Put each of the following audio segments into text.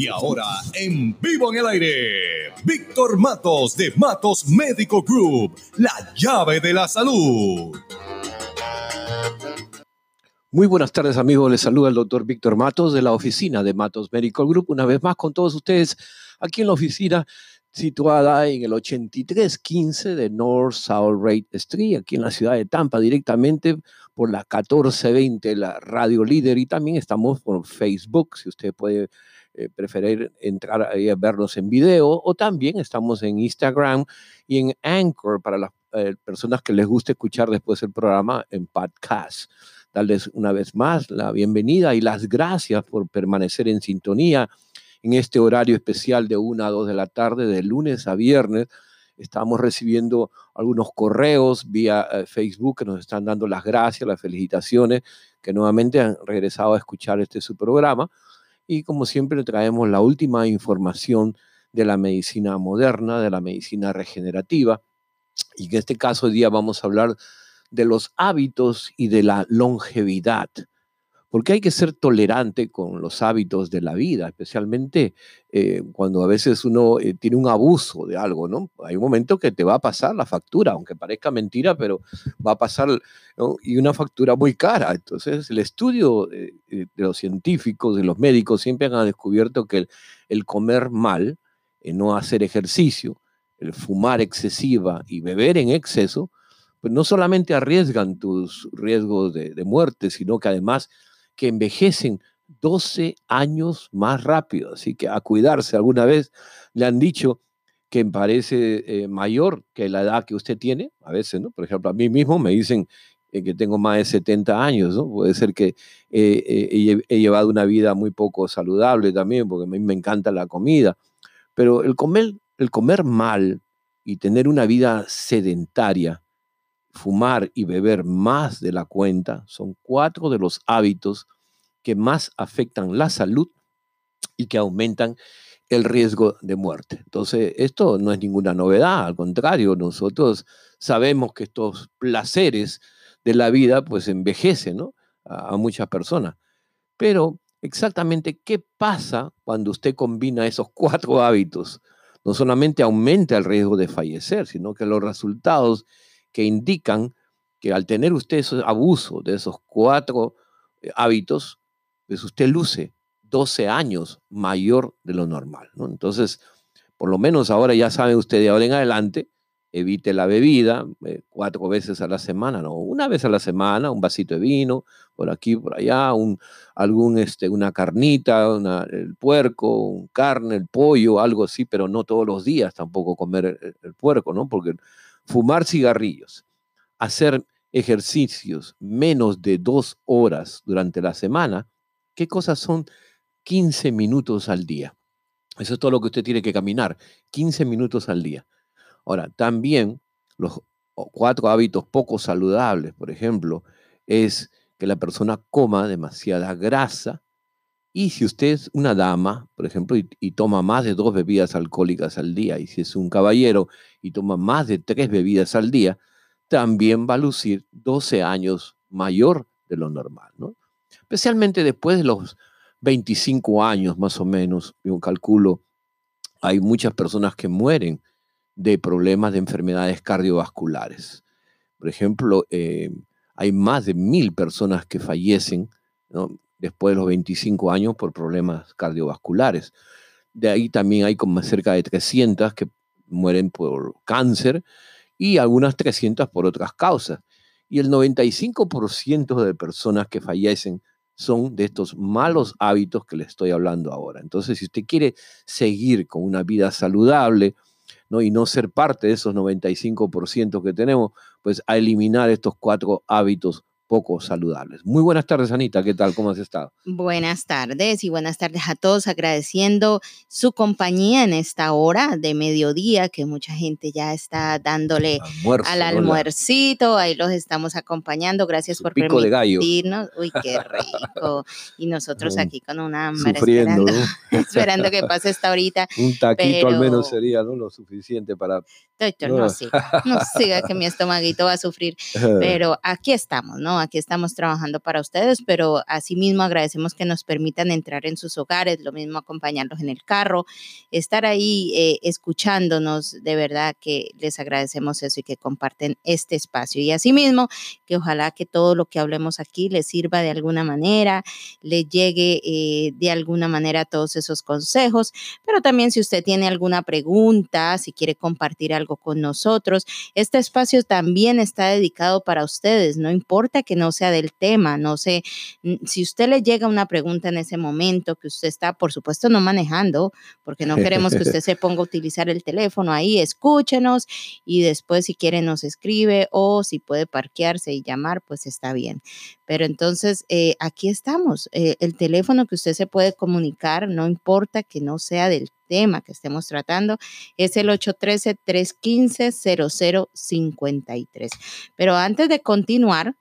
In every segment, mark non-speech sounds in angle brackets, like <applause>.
Y ahora, en vivo en el aire, Víctor Matos de Matos Medical Group, la llave de la salud. Muy buenas tardes amigos, les saluda el doctor Víctor Matos de la oficina de Matos Medical Group, una vez más con todos ustedes aquí en la oficina situada en el 8315 de North South Rate Street, aquí en la ciudad de Tampa, directamente por la 1420, la radio líder, y también estamos por Facebook, si usted puede eh, preferir entrar ahí a vernos en video o también estamos en Instagram y en Anchor para las eh, personas que les guste escuchar después el programa en podcast. Darles una vez más la bienvenida y las gracias por permanecer en sintonía en este horario especial de 1 a 2 de la tarde, de lunes a viernes. Estamos recibiendo algunos correos vía eh, Facebook que nos están dando las gracias, las felicitaciones, que nuevamente han regresado a escuchar este su programa y como siempre traemos la última información de la medicina moderna, de la medicina regenerativa. Y en este caso hoy día vamos a hablar de los hábitos y de la longevidad porque hay que ser tolerante con los hábitos de la vida, especialmente eh, cuando a veces uno eh, tiene un abuso de algo, ¿no? Hay un momento que te va a pasar la factura, aunque parezca mentira, pero va a pasar y una factura muy cara. Entonces, el estudio de, los científicos, de los médicos, siempre han descubierto que el, comer mal, eh, no hacer ejercicio, el fumar excesiva y beber en exceso, pues no solamente arriesgan tus riesgos de, de muerte, sino que además que envejecen 12 años más rápido. Así que a cuidarse. Alguna vez le han dicho que parece eh, mayor que la edad que usted tiene, a veces, ¿no? Por ejemplo, a mí mismo me dicen eh, que tengo más de 70 años, ¿no? Puede ser que eh, he, llevado una vida muy poco saludable también, porque a mí me encanta la comida. Pero el comer, el comer mal y tener una vida sedentaria fumar y beber más de la cuenta son cuatro de los hábitos que más afectan la salud y que aumentan el riesgo de muerte. Entonces, esto no es ninguna novedad, al contrario, nosotros sabemos que estos placeres de la vida pues envejecen a muchas personas. Pero exactamente qué pasa cuando usted combina esos cuatro hábitos. No solamente aumenta el riesgo de fallecer, sino que los resultados que indican que al tener usted ese abuso de esos cuatro eh, hábitos, pues usted luce 12 años mayor de lo normal. ¿no? Entonces, por lo menos ahora ya sabe usted de ahora en adelante, evite la bebida eh, cuatro veces a la semana, no, una vez a la semana, un vasito de vino, por aquí, por allá, un, algún, este, una carnita, el puerco, un carne, el pollo, algo así, pero no todos los días tampoco comer el, el puerco, ¿no? Porque fumar cigarrillos, hacer ejercicios menos de dos horas durante la semana, ¿qué cosas son 15 minutos al día? Eso es todo lo que usted tiene que caminar, 15 minutos al día. Ahora, también los cuatro hábitos poco saludables, por ejemplo, es que la persona coma demasiada grasa, y si usted es una dama, por ejemplo, y, toma más de dos bebidas alcohólicas al día, y si es un caballero y toma más de tres bebidas al día, también va a lucir 12 años mayor de lo normal, ¿no? Especialmente después de los 25 años más o menos, yo calculo, hay muchas personas que mueren de problemas de enfermedades cardiovasculares. Por ejemplo, eh, hay más de mil personas que fallecen. Después de los 25 años por problemas cardiovasculares. De ahí también hay cerca de 300 que mueren por cáncer y algunas 300 por otras causas. Y el 95% de personas que fallecen son de estos malos hábitos que le estoy hablando ahora. Entonces, si usted quiere seguir con una vida saludable ¿no? y no ser parte de esos 95% que tenemos, pues a eliminar estos cuatro hábitos poco saludables. Muy buenas tardes, Anita. ¿Qué tal? ¿Cómo has estado? Buenas tardes y buenas tardes a todos, agradeciendo su compañía en esta hora de mediodía, que mucha gente ya está dándole al almuercito. Ahí los estamos acompañando. Gracias por permitirnos. Uy, qué rico. Y nosotros aquí con una hambre esperando, <laughs> esperando que pase esta horita. Un taquito al menos sería ¿no? lo suficiente para. Doctor, no, siga, no siga que mi <laughs> estomaguito va a sufrir. Pero aquí estamos, ¿no? Aquí estamos trabajando para ustedes, pero asimismo agradecemos que nos permitan entrar en sus hogares, lo mismo acompañarlos en el carro, estar ahí eh, escuchándonos, de verdad que les agradecemos eso y que comparten este espacio. Y asimismo, que ojalá que todo lo que hablemos aquí les sirva de alguna manera, le llegue eh, de alguna manera todos esos consejos, pero también si usted tiene alguna pregunta, si quiere compartir algo con nosotros, este espacio también está dedicado para ustedes, no importa que no sea del tema, no sé, si usted le llega una pregunta en ese momento que usted está, por supuesto, no manejando, porque no queremos que usted <laughs> se ponga a utilizar el teléfono ahí, escúchenos y después si quiere nos escribe o si puede parquearse y llamar, pues está bien. Pero entonces, eh, aquí estamos. Eh, el teléfono que usted se puede comunicar, no importa que no sea del tema que estemos tratando, es el 813-315-0053. Pero antes de continuar,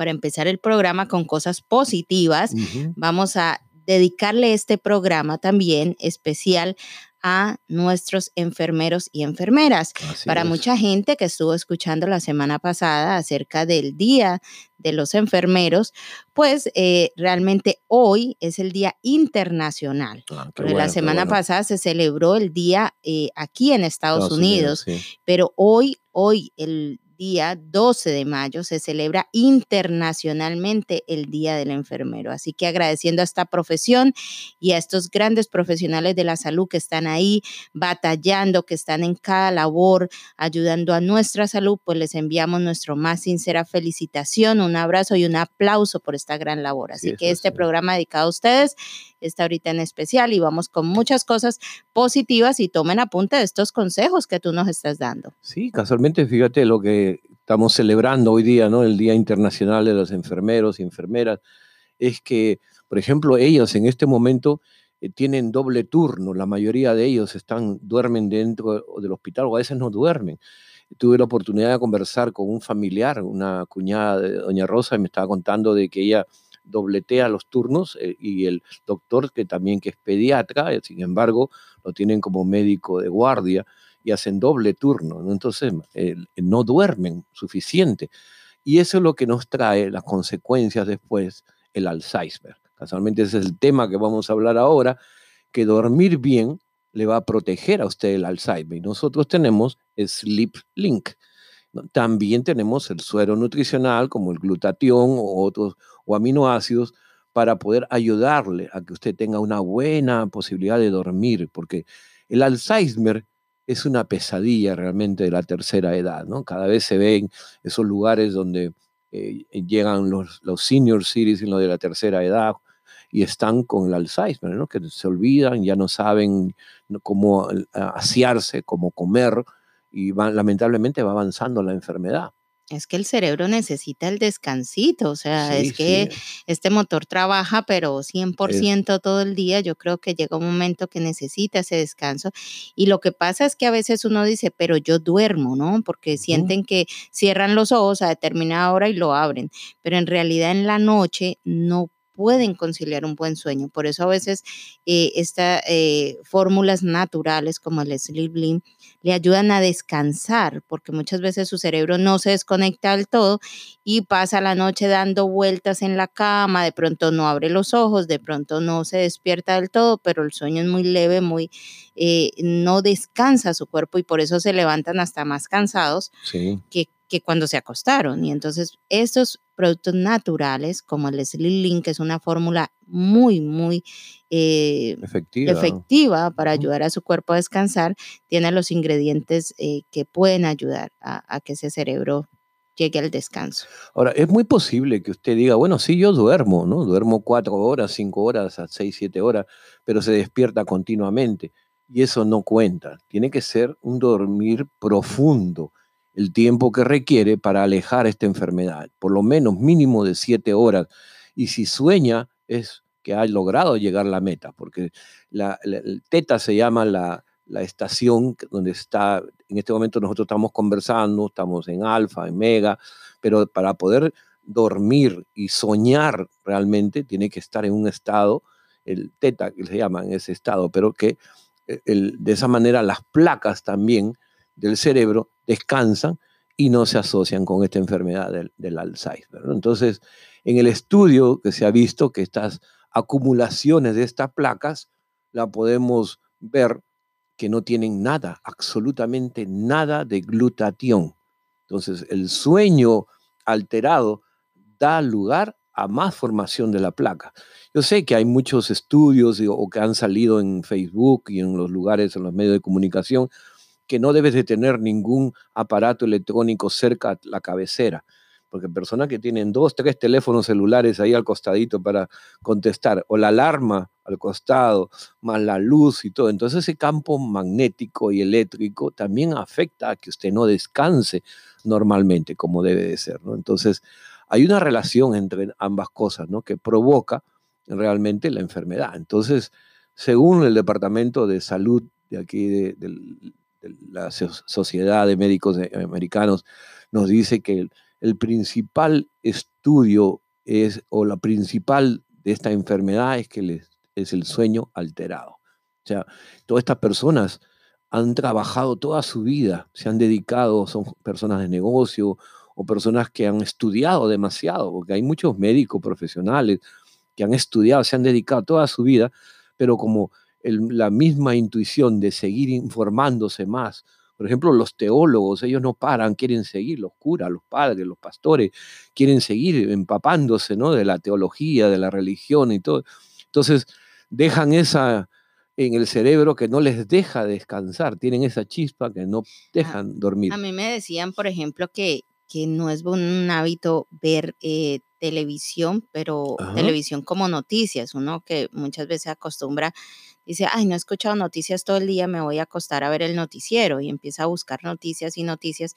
para empezar el programa con cosas positivas, vamos a dedicarle este programa también especial a nuestros enfermeros y enfermeras. Para mucha gente que estuvo escuchando la semana pasada acerca del Día de los Enfermeros, pues eh, realmente hoy es el Día Internacional. Ah, la semana pasada se celebró el día eh, aquí en Estados, Unidos, pero hoy, hoy el día 12 de mayo se celebra internacionalmente el Día del Enfermero. Así que agradeciendo a esta profesión y a estos grandes profesionales de la salud que están ahí batallando, que están en cada labor, ayudando a nuestra salud, pues les enviamos nuestro más sincera felicitación, un abrazo y un aplauso por esta gran labor. Así que este programa dedicado a ustedes está ahorita en especial y vamos con muchas cosas positivas y tomen apunte de estos consejos que tú nos estás dando. Sí, casualmente fíjate lo que estamos celebrando hoy día, ¿no? El Día Internacional de los Enfermeros y Enfermeras, es que, por ejemplo, ellos en este momento eh, tienen doble turno, la mayoría de ellos están, duermen dentro del hospital o a veces no duermen. Tuve la oportunidad de conversar con un familiar, una cuñada de Doña Rosa, y me estaba contando de que ella dobletea los turnos eh, y el doctor, que también que es pediatra, eh, sin embargo, lo tienen como médico de guardia y hacen doble turno, entonces eh, no duermen suficiente. Y eso es lo que nos trae las consecuencias después, el Alzheimer. Casualmente es el tema que vamos a hablar ahora, que dormir bien le va a proteger a usted el Alzheimer. Y nosotros tenemos Sleep Link. También tenemos el suero nutricional como el glutatión o otros o aminoácidos para poder ayudarle a que usted tenga una buena posibilidad de dormir, porque el Alzheimer es una pesadilla realmente de la tercera edad, ¿no? Cada vez se ven esos lugares donde eh, llegan los, los senior en lo de la tercera edad y están con el Alzheimer, ¿no? Que se olvidan, ya no saben cómo asearse, cómo comer y lamentablemente va avanzando la enfermedad. Es que el cerebro necesita el descansito, o sea, es que este motor trabaja, pero 100% todo el día. Yo creo que llega un momento que necesita ese descanso. Y lo que pasa es que a veces uno dice, pero yo duermo, ¿no? Porque sienten que cierran los ojos a determinada hora y lo abren. Pero en realidad en la noche no pueden conciliar un buen sueño. Por eso a veces eh, estas eh, fórmulas naturales como el Sleep Lim le ayudan a descansar, porque muchas veces su cerebro no se desconecta del todo y pasa la noche dando vueltas en la cama, de pronto no abre los ojos, de pronto no se despierta del todo, pero el sueño es muy leve, muy eh, no descansa su cuerpo y por eso se levantan hasta más cansados que que cuando se acostaron. Y entonces estos productos naturales, como el Sleep que es una fórmula muy, muy eh, efectiva. para ayudar a su cuerpo a descansar, tiene los ingredientes eh, que pueden ayudar a, que ese cerebro llegue al descanso. Ahora, es muy posible que usted diga, bueno, sí, yo duermo, ¿no? Duermo cuatro horas, cinco horas, a seis, siete horas, pero se despierta continuamente. Y eso no cuenta. Tiene que ser un dormir profundo el tiempo que requiere para alejar esta enfermedad, por lo menos mínimo de siete horas. Y si sueña, es que ha logrado llegar a la meta, porque la, el teta se llama la, la, estación donde está, en este momento nosotros estamos conversando, estamos en alfa, en mega, pero para poder dormir y soñar realmente tiene que estar en un estado, el teta que se llama, en ese estado, pero que eh, de esa manera las placas también del cerebro descansan y no se asocian con esta enfermedad del, Alzheimer. Entonces, en el estudio que se ha visto que estas acumulaciones de estas placas la podemos ver que no tienen nada, absolutamente nada de glutatión. Entonces, el sueño alterado da lugar a más formación de la placa. Yo sé que hay muchos estudios o que han salido en Facebook y en los lugares, en los medios de comunicación, que no debes de tener ningún aparato electrónico cerca de la cabecera, porque personas que tienen dos, tres teléfonos celulares ahí al costadito para contestar, o la alarma al costado, más la luz y todo, entonces ese campo magnético y eléctrico también afecta a que usted no descanse normalmente como debe de ser, ¿no? Entonces, hay una relación entre ambas cosas, ¿no? Que provoca realmente la enfermedad. Entonces, según el Departamento de Salud de aquí, de, la Sociedad de Médicos Americanos, nos dice que el, principal estudio es, o la principal de esta enfermedad es que es el sueño alterado. O sea, todas estas personas han trabajado toda su vida, se han dedicado, son personas de negocio o personas que han estudiado demasiado, porque hay muchos médicos profesionales que han estudiado, se han dedicado toda su vida, pero como la misma intuición de seguir informándose más. Por ejemplo, los teólogos, ellos no paran, quieren seguir, los curas, los padres, los pastores, quieren seguir empapándose ¿no? de la teología, de la religión y todo. Entonces, dejan esa en el cerebro que no les deja descansar, tienen esa chispa que no dejan dormir. A mí me decían, por ejemplo, que que no es un hábito ver eh, televisión, pero televisión como noticias, uno que muchas veces acostumbra, dice, ay, no he escuchado noticias todo el día, me voy a acostar a ver el noticiero y empieza a buscar noticias y noticias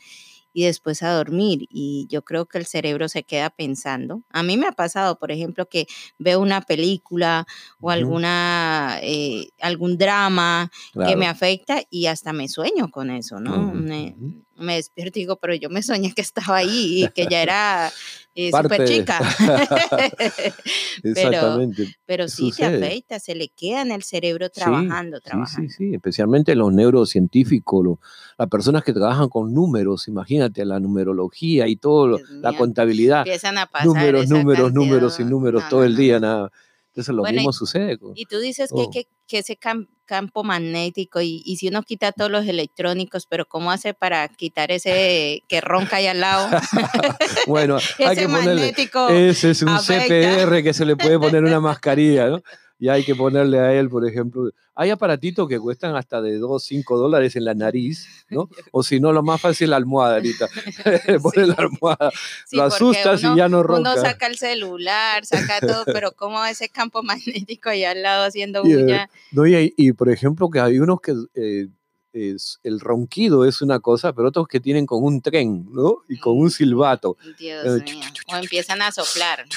y después a dormir. Y yo creo que el cerebro se queda pensando. A mí me ha pasado, por ejemplo, que veo una película o alguna, eh, algún drama que me afecta y hasta me sueño con eso, ¿no? me, me, despierto y digo, pero yo me soñé que estaba ahí y que ya era eh, súper chica. <laughs> <laughs> Exactamente. Pero, sí se afecta, se le queda en el cerebro trabajando, trabajando. Sí, sí, sí, especialmente los neurocientíficos, las personas que trabajan con números, imagínate la numerología y todo, la contabilidad. Empiezan a pasar números, números, números y números todo el día, nada. Entonces lo mismo sucede. y tú dices que, que, que, ese campo magnético y, y, si uno quita todos los electrónicos, pero ¿cómo hace para quitar ese que ronca ahí al lado? <laughs> bueno, <laughs> hay que ponerle, ese es un CPR que se le puede poner una mascarilla, ¿no? <laughs> y hay que ponerle a él, por ejemplo, hay aparatitos que cuestan hasta de 2, 5 dólares en la nariz, <laughs> ¿no? O si no, lo más fácil la almohada ahorita. <laughs> <laughs> Poner la almohada, lo asustas y ya no ronca. Uno saca el celular, saca todo, pero como ese campo magnético ahí al lado haciendo bulla. no, y, por ejemplo, que hay unos que... Eh, es, el ronquido es una cosa, pero otros que tienen con un tren, ¿no? Y con un silbato. Dios eh, mío. O empiezan a soplar. <laughs>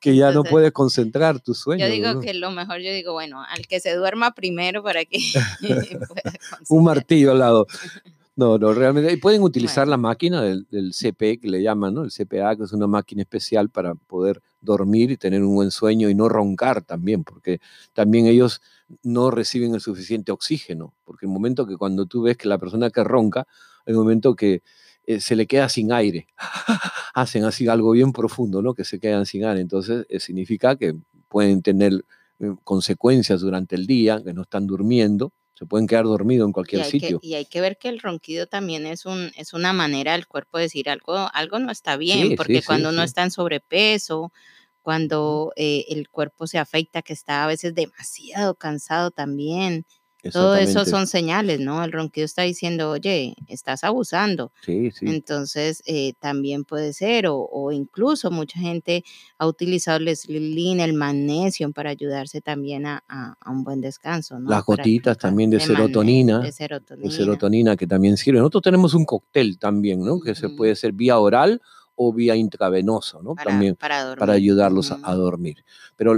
que ya no puedes concentrar tu sueño. Yo digo que lo mejor, yo digo, bueno, al que se duerma primero para que <laughs> Un martillo al lado. <laughs> No, no, realmente. Y pueden utilizar la máquina del, del, CP, que le llaman, ¿no? El CPA, que es una máquina especial para poder dormir y tener un buen sueño y no roncar también, porque también ellos no reciben el suficiente oxígeno, porque el momento que cuando tú ves que la persona que ronca, el momento que eh, se le queda sin aire, <laughs> hacen así algo bien profundo, ¿no? Que se quedan sin aire, entonces eh, significa que pueden tener eh, consecuencias durante el día, que no están durmiendo, se pueden quedar dormidos en cualquier sitio. y hay que ver que el ronquido también es, un, es una manera del cuerpo de decir algo, algo no está bien, porque cuando uno está en sobrepeso, cuando eh, el cuerpo se afecta, que está a veces demasiado cansado también. Todo eso son señales, ¿no? El ronquido está diciendo, oye, estás abusando. Sí, sí. Entonces, eh, también puede ser, o, incluso mucha gente ha utilizado el slilin, el magnesio, para ayudarse también a, un buen descanso, ¿no? Las gotitas también de, serotonina, de, serotonina. De serotonina. que también sirven. Nosotros tenemos un cóctel también, ¿no? Que se puede hacer vía oral o vía intravenoso, ¿no? También para, ayudarlos a, dormir. Pero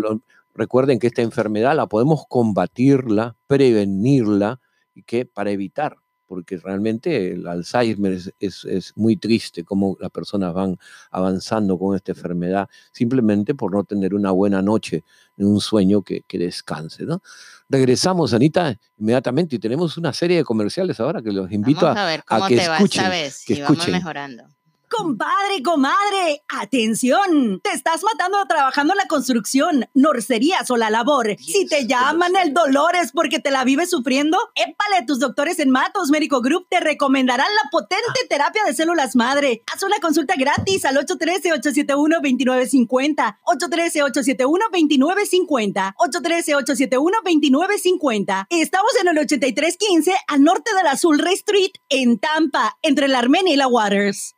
recuerden que esta enfermedad la podemos combatirla, prevenirla, y que para evitar, porque realmente el Alzheimer es, muy triste cómo las personas van avanzando con esta enfermedad simplemente por no tener una buena noche, un sueño que, descanse. ¿no? Regresamos, Anita, inmediatamente y tenemos una serie de comerciales ahora que los invito a, ver cómo que te escuchen. Va esta vez, que vamos mejorando. Compadre, comadre, atención. Te estás matando trabajando en la construcción, norcerías o la labor. Si te llaman el dolor es porque te la vives sufriendo. Épale, tus doctores en Matos Médico Group te recomendarán la potente ah. terapia de células madre. Haz una consulta gratis al 813-871-2950. 813-871-2950. 813-871-2950. Estamos en el 8315 al norte del Azul Ray Street en Tampa, entre la Armenia y la Waters.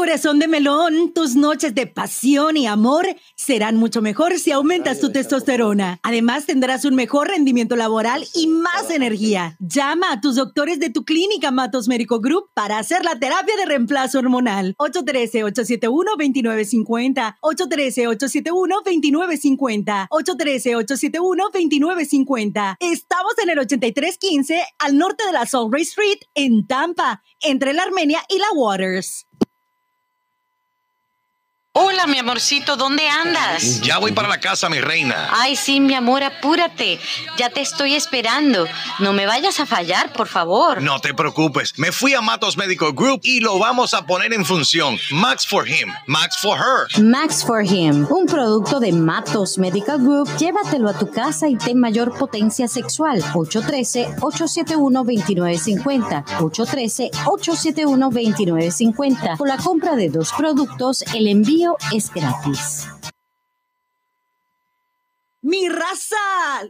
Corazón de melón, tus noches de pasión y amor serán mucho mejor si aumentas tu testosterona. Además, tendrás un mejor rendimiento laboral y más energía. Llama a tus doctores de tu clínica Matos Médico Group para hacer la terapia de reemplazo hormonal. 813-871-2950. 813-871-2950. 813-871-2950. Estamos en el 8315 al norte de la Salt Ray Street en Tampa, entre la Armenia y la Waters. Hola, mi amorcito, ¿dónde andas? Ya voy para la casa, mi reina. Ay, sí, mi amor, apúrate. Ya te estoy esperando. No me vayas a fallar, por favor. No te preocupes. Me fui a Matos Medical Group y lo vamos a poner en función. Max for him, Max for her. Max for him, un producto de Matos Medical Group. Llévatelo a tu casa y ten mayor potencia sexual. 813-871-2950. 813-871-2950. Por la compra de dos productos, el envío es gratis. Mi raza,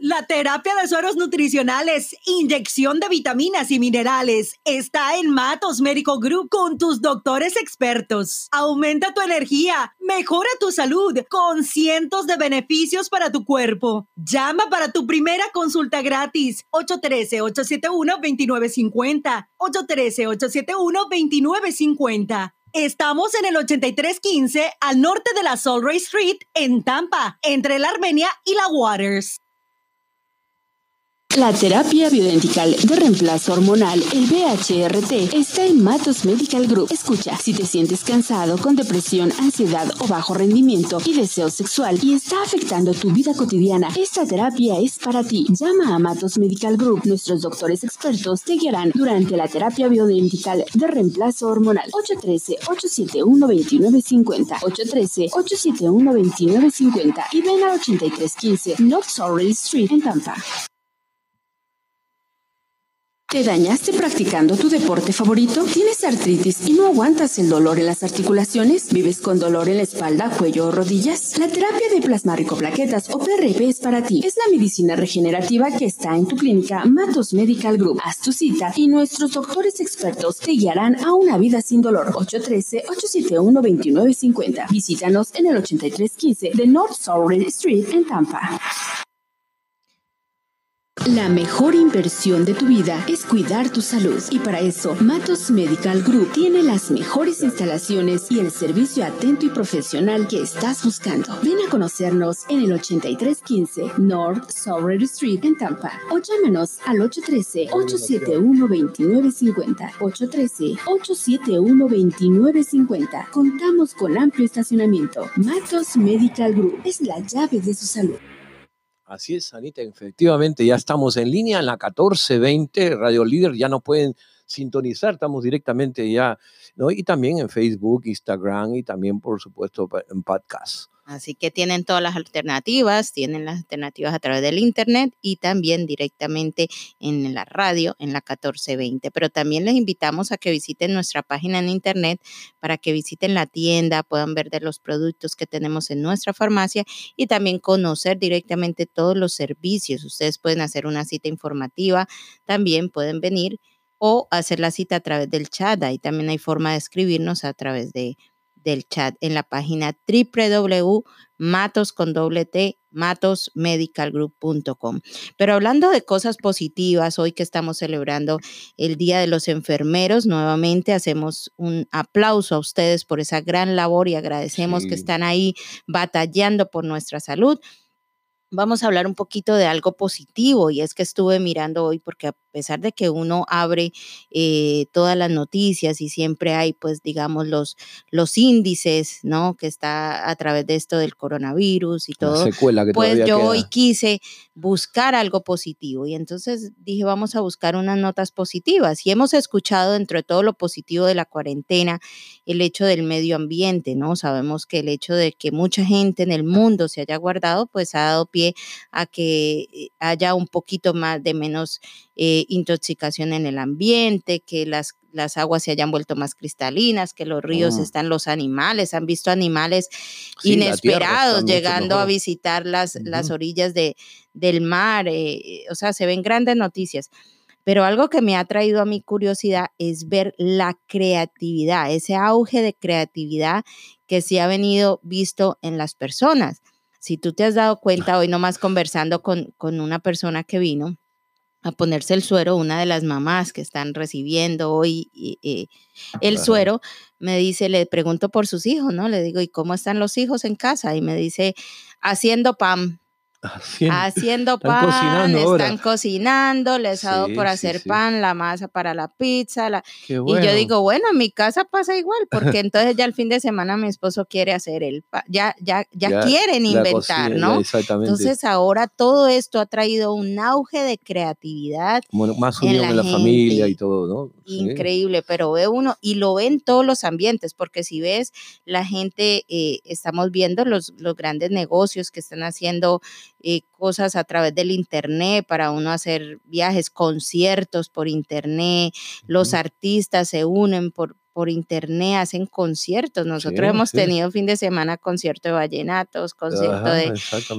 la terapia de sueros nutricionales, inyección de vitaminas y minerales está en Matos Médico Group con tus doctores expertos. Aumenta tu energía, mejora tu salud con cientos de beneficios para tu cuerpo. Llama para tu primera consulta gratis 813-871-2950. 813-871-2950. Estamos en el 8315 al norte de la Solray Street en Tampa, entre la Armenia y la Waters. La terapia bioidentical de reemplazo hormonal, el BHRT, está en Matos Medical Group. Escucha, si te sientes cansado, con depresión, ansiedad o bajo rendimiento y deseo sexual y está afectando tu vida cotidiana, esta terapia es para ti. Llama a Matos Medical Group. Nuestros doctores expertos te guiarán durante la terapia bioidentical de reemplazo hormonal. 813-871-2950. 813-871-2950 y ven al 8315 North Sorrel Street en Tampa. ¿Te dañaste practicando tu deporte favorito? ¿Tienes artritis y no aguantas el dolor en las articulaciones? ¿Vives con dolor en la espalda, cuello o rodillas? La terapia de plasma plaquetas o PRP es para ti. Es la medicina regenerativa que está en tu clínica Matos Medical Group. Haz tu cita y nuestros doctores expertos te guiarán a una vida sin dolor. 813-871-2950. Visítanos en el 8315 de North Sorrel Street en Tampa. La mejor inversión de tu vida es cuidar tu salud y para eso Matos Medical Group tiene las mejores instalaciones y el servicio atento y profesional que estás buscando. Ven a conocernos en el 8315 North Sorrel Street en Tampa o llámanos al 813-871-2950. 813-871-2950. Contamos con amplio estacionamiento. Matos Medical Group es la llave de su salud. Así es, Anita, efectivamente, ya estamos en línea en la 1420, Radio Líder, ya no pueden sintonizar, estamos directamente ya, ¿no? Y también en Facebook, Instagram y también, por supuesto, en podcast. Así que tienen todas las alternativas, tienen las alternativas a través del Internet y también directamente en la radio, en la 1420. Pero también les invitamos a que visiten nuestra página en Internet para que visiten la tienda, puedan ver de los productos que tenemos en nuestra farmacia y también conocer directamente todos los servicios. Ustedes pueden hacer una cita informativa, también pueden venir o hacer la cita a través del chat. Ahí también hay forma de escribirnos a través de del chat en la página www.matos con matosmedicalgroup.com. Pero hablando de cosas positivas, hoy que estamos celebrando el Día de los Enfermeros, nuevamente hacemos un aplauso a ustedes por esa gran labor y agradecemos que están ahí batallando por nuestra salud. vamos a hablar un poquito de algo positivo y es que estuve mirando hoy porque a pesar de que uno abre eh, todas las noticias y siempre hay pues digamos los, los índices, ¿no? Que está a través de esto del coronavirus y todo. pues yo hoy quise buscar algo positivo y entonces dije vamos a buscar unas notas positivas y hemos escuchado dentro de todo lo positivo de la cuarentena el hecho del medio ambiente, ¿no? Sabemos que el hecho de que mucha gente en el mundo se haya guardado pues ha dado pie a que eh, haya un poquito más de menos eh, intoxicación en el ambiente, que las, las aguas se hayan vuelto más cristalinas, que los ríos oh. están los animales, han visto animales inesperados llegando a visitar las, las orillas de, del mar, eh, o sea, se ven grandes noticias. Pero algo que me ha traído a mi curiosidad es ver la creatividad, ese auge de creatividad que se ha venido visto en las personas. Si tú te has dado cuenta hoy nomás conversando con, con una persona que vino a ponerse el suero, una de las mamás que están recibiendo hoy eh, el suero, me dice, le pregunto por sus hijos, ¿no? Le digo, ¿y cómo están los hijos en casa? Y me dice, haciendo pan. Haciendo, pan, están cocinando, están cocinando les ha dado por hacer pan, la masa para la pizza. La... Y yo digo, bueno, en mi casa pasa igual, porque <laughs> entonces ya el fin de semana mi esposo quiere hacer el pan, ya, ya, ya, quieren inventar, ¿no? Entonces ahora todo esto ha traído un auge de creatividad. más unión en la, familia y todo, ¿no? Increíble, pero ve uno, y lo ve en todos los ambientes, porque si ves, la gente, eh, estamos viendo los, los grandes negocios que están haciendo eh, cosas a través del Internet para uno hacer viajes, conciertos por Internet, los artistas se unen por, por internet, hacen conciertos. Nosotros hemos tenido fin de semana concierto de vallenatos, concierto de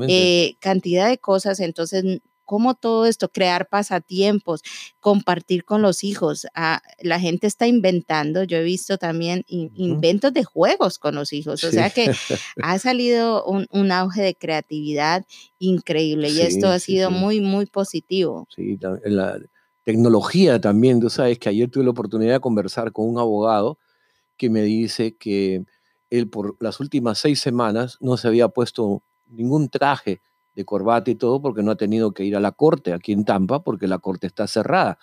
eh, cantidad de cosas. Entonces, cómo todo esto, crear pasatiempos, compartir con los hijos. Ah, la gente está inventando, yo he visto también inventos de juegos con los hijos, o sea que <laughs> ha salido un, auge de creatividad increíble y esto ha sido muy, muy positivo. Sí, la tecnología también, tú sabes que ayer tuve la oportunidad de conversar con un abogado que me dice que él por las últimas seis semanas no se había puesto ningún traje de corbata y todo porque no ha tenido que ir a la corte aquí en Tampa porque la corte está cerrada.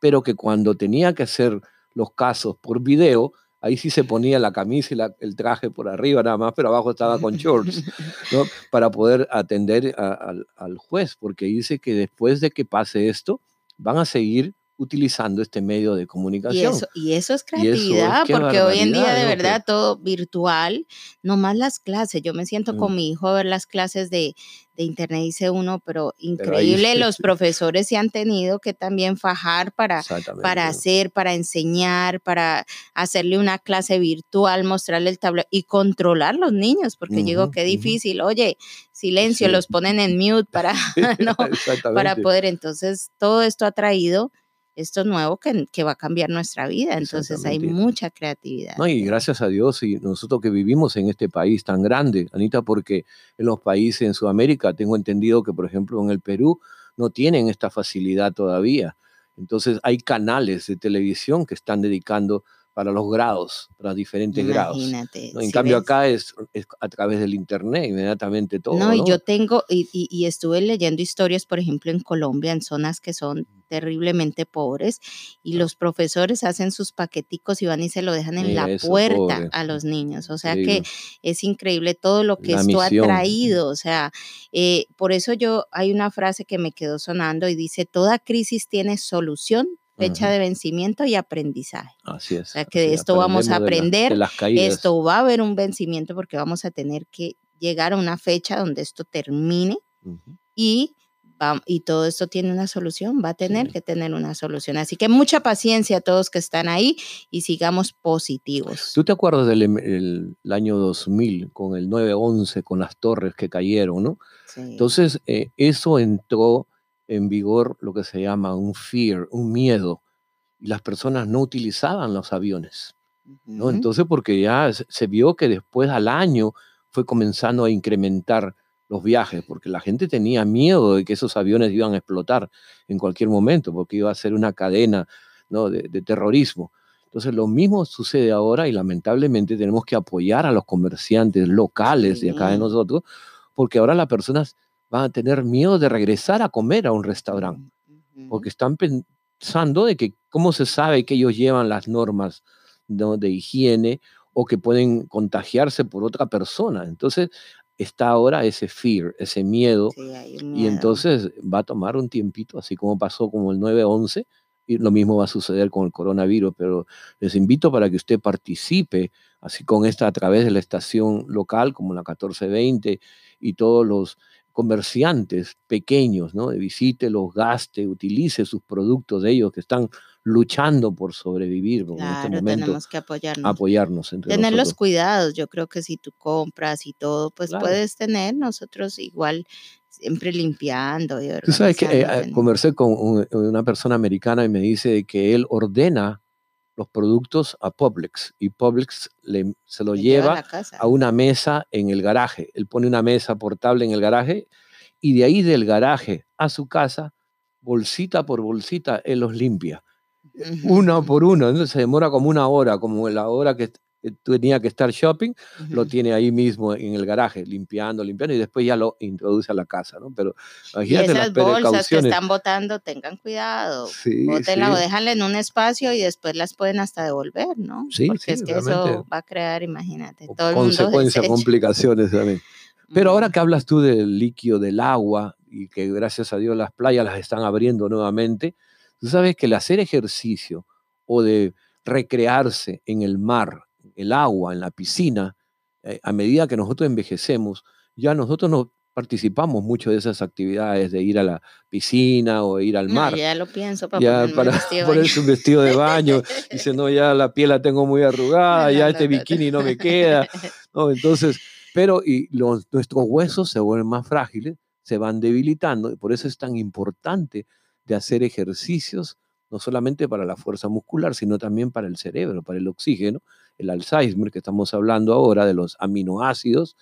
Pero que cuando tenía que hacer los casos por video, ahí sí se ponía la camisa y el traje por arriba nada más, pero abajo estaba con shorts, <laughs> ¿no? Para poder atender al juez, porque dice que después de que pase esto, van a seguir utilizando este medio de comunicación. Y eso, es creatividad, porque hoy en día de verdad todo virtual, no más las clases. Yo me siento con mm. mi hijo a ver las clases de, internet, dice uno, pero increíble, los <laughs> profesores se han tenido que también fajar para, para hacer, para enseñar, para hacerle una clase virtual, mostrarle el tablero y controlar los niños, porque digo, qué difícil, oye, silencio, los ponen en mute para, <laughs> <laughs> para poder, entonces todo esto ha traído esto nuevo que, que, va a cambiar nuestra vida. Entonces hay mucha creatividad. No, y gracias a Dios y nosotros que vivimos en este país tan grande, Anita, porque en los países en Sudamérica tengo entendido que, por ejemplo, en el Perú no tienen esta facilidad todavía. Entonces hay canales de televisión que están dedicando para los grados, para diferentes grados. En cambio acá es, a través del internet, inmediatamente todo. No, y yo tengo, y, y, estuve leyendo historias, por ejemplo, en Colombia, en zonas que son terriblemente pobres, y los profesores hacen sus paqueticos y van y se lo dejan en la puerta a los niños. O sea que es increíble todo lo que esto ha traído. O sea, eh, por eso yo, hay una frase que me quedó sonando y dice, toda crisis tiene solución fecha de vencimiento y aprendizaje. Así es. O sea que de esto vamos a aprender, esto va a haber un vencimiento porque vamos a tener que llegar a una fecha donde esto termine y, y todo esto tiene una solución, va a tener que tener una solución. Así que mucha paciencia a todos que están ahí y sigamos positivos. ¿Tú te acuerdas del em, año 2000 con el 9-11, con las torres que cayeron, no? Sí. Entonces, eh, eso entró en vigor lo que se llama un fear, un miedo, y las personas no utilizaban los aviones. ¿no? Entonces, porque ya se vio que después al año fue comenzando a incrementar los viajes, porque la gente tenía miedo de que esos aviones iban a explotar en cualquier momento, porque iba a ser una cadena ¿no? de, de terrorismo. Entonces, lo mismo sucede ahora y lamentablemente tenemos que apoyar a los comerciantes locales de acá de nosotros, porque ahora las personas van a tener miedo de regresar a comer a un restaurante, porque están pensando de que cómo se sabe que ellos llevan las normas de higiene o que pueden contagiarse por otra persona. Entonces, está ahora ese fear, ese miedo, y entonces va a tomar un tiempito, así como pasó como el 9-11, y lo mismo va a suceder con el coronavirus, pero les invito para que usted participe, así con esta a través de la estación local como la 1420 y todos los comerciantes pequeños, ¿no? Visite, los gaste, utilice sus productos de ellos que están luchando por sobrevivir. Este tenemos que apoyarnos. Apoyarnos Tener los cuidados. Yo creo que si tú compras y todo, pues puedes tener nosotros igual siempre limpiando. Y tú sabes que eh, conversé con una persona americana y me dice que él ordena los productos a Publix y Publix le, se lo lleva, a, una mesa en el garaje. Él pone una mesa portable en el garaje y de ahí del garaje a su casa, bolsita por bolsita, él los limpia. Una por una, entonces se demora como una hora, como la hora que tenía que estar shopping, lo tiene ahí mismo en el garaje, limpiando, limpiando, y después ya lo introduce a la casa, ¿no? Pero imagínate y esas bolsas que están botando, tengan cuidado, sí, Bótenla o déjanla en un espacio y después las pueden hasta devolver, ¿no? Sí, Porque es que eso va a crear, imagínate, todo <laughs> consecuencias, complicaciones también. Pero ahora que hablas tú del líquido del agua y que gracias a Dios las playas las están abriendo nuevamente, tú sabes que el hacer ejercicio o de recrearse en el mar el agua, en la piscina, eh, a medida que nosotros envejecemos, ya nosotros no participamos mucho de esas actividades de ir a la piscina o ir al mar. ya lo pienso para, <laughs> ponerse un vestido de baño. <laughs> Dice, no, ya la piel la tengo muy arrugada, ya este bikini no me <laughs> queda. No, entonces, pero y los, nuestros huesos se vuelven más frágiles, se van debilitando, y por eso es tan importante de hacer ejercicios, no solamente para la fuerza muscular, sino también para el cerebro, para el oxígeno, el Alzheimer, que estamos hablando ahora, de los aminoácidos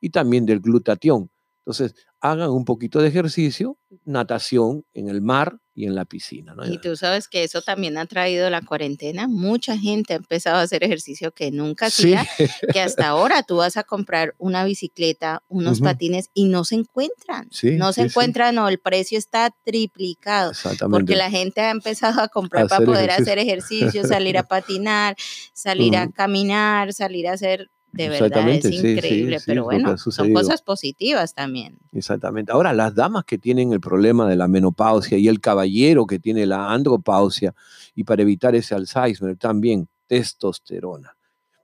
y también del glutatión. Entonces, hagan un poquito de ejercicio, natación en el mar y en la piscina. Y tú sabes que eso también ha traído la cuarentena. Mucha gente ha empezado a hacer ejercicio que nunca hacía, que <laughs> hasta ahora tú vas a comprar una bicicleta, unos patines y no se encuentran. no se encuentran o el precio está triplicado. Porque la gente ha empezado a comprar para poder hacer ejercicio, salir a <laughs> patinar, salir a caminar, salir a hacer de verdad es increíble, pero bueno, son cosas positivas también. Exactamente. Ahora, las damas que tienen el problema de la menopausia y el caballero que tiene la andropausia, y para evitar ese Alzheimer también testosterona.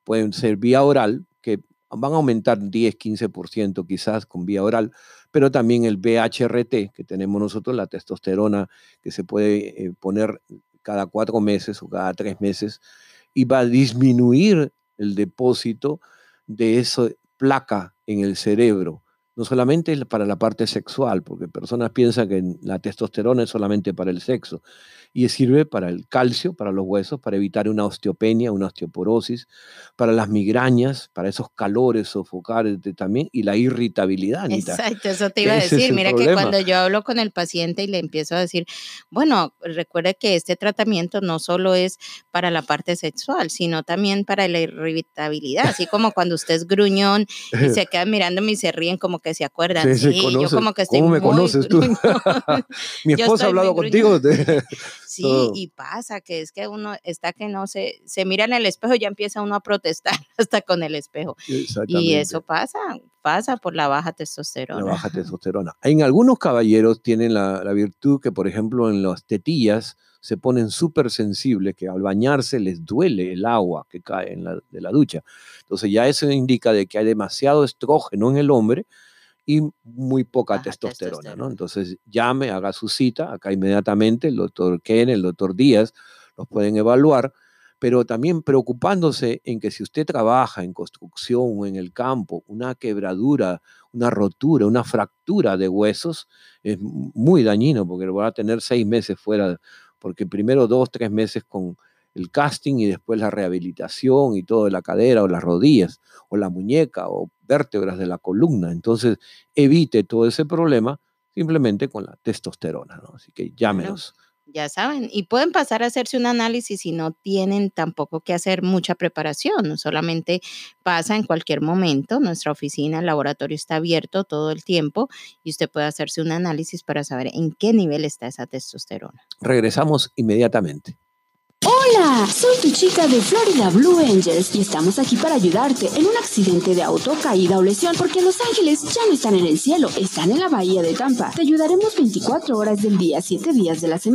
Pueden ser vía oral, que van a aumentar 10, 15% quizás con vía oral, pero también el BHRT que tenemos nosotros, la testosterona que se puede eh, poner cada cuatro meses o cada tres meses, y va a disminuir el depósito de esa placa en el cerebro no solamente para la parte sexual, porque personas piensan que la testosterona es solamente para el sexo, y sirve para el calcio, para los huesos, para evitar una osteopenia, una osteoporosis, para las migrañas, para esos calores sofocales también, y la irritabilidad. Exacto, eso te iba a decir. Mira que cuando yo hablo con el paciente y le empiezo a decir, bueno, recuerde que este tratamiento no solo es para la parte sexual, sino también para la irritabilidad, así como cuando usted es gruñón y <laughs> se quedan mirándome y se ríen como que se acuerdan. Sí, yo como que estoy ¿Cómo me conoces tú? <laughs> Mi esposa ha hablado contigo. <laughs> <laughs> sí, y pasa que es que uno está que no se, se mira en el espejo y ya empieza uno a protestar hasta con el espejo. Y eso pasa, pasa por la baja testosterona. La baja testosterona. En algunos caballeros tienen la, la virtud que, por ejemplo, en las tetillas se ponen súper sensibles, que al bañarse les duele el agua que cae en la, de la ducha. Entonces ya eso indica de que hay demasiado estrógeno en el hombre y muy poca testosterona, ¿no? Entonces llame, haga su cita, acá inmediatamente el doctor Ken, el doctor Díaz, los pueden evaluar, pero también preocupándose en que si usted trabaja en construcción o en el campo, una quebradura, una rotura, una fractura de huesos es muy dañino porque lo va a tener seis meses fuera, porque primero dos, tres meses con el casting y después la rehabilitación y todo de la cadera o las rodillas o la muñeca o vértebras de la columna. Entonces, evite todo ese problema simplemente con la testosterona, ¿no? Así que llámenos ya saben, y pueden pasar a hacerse un análisis si no tienen tampoco que hacer mucha preparación, solamente pasa en cualquier momento. Nuestra oficina, el laboratorio está abierto todo el tiempo y usted puede hacerse un análisis para saber en qué nivel está esa testosterona. Regresamos inmediatamente. Hola, soy tu chica de Florida Blue Angels y estamos aquí para ayudarte en un accidente de auto, caída o lesión, porque Los Ángeles ya no están en el cielo, están en la bahía de Tampa. Te ayudaremos 24 horas del día, 7 días de la semana.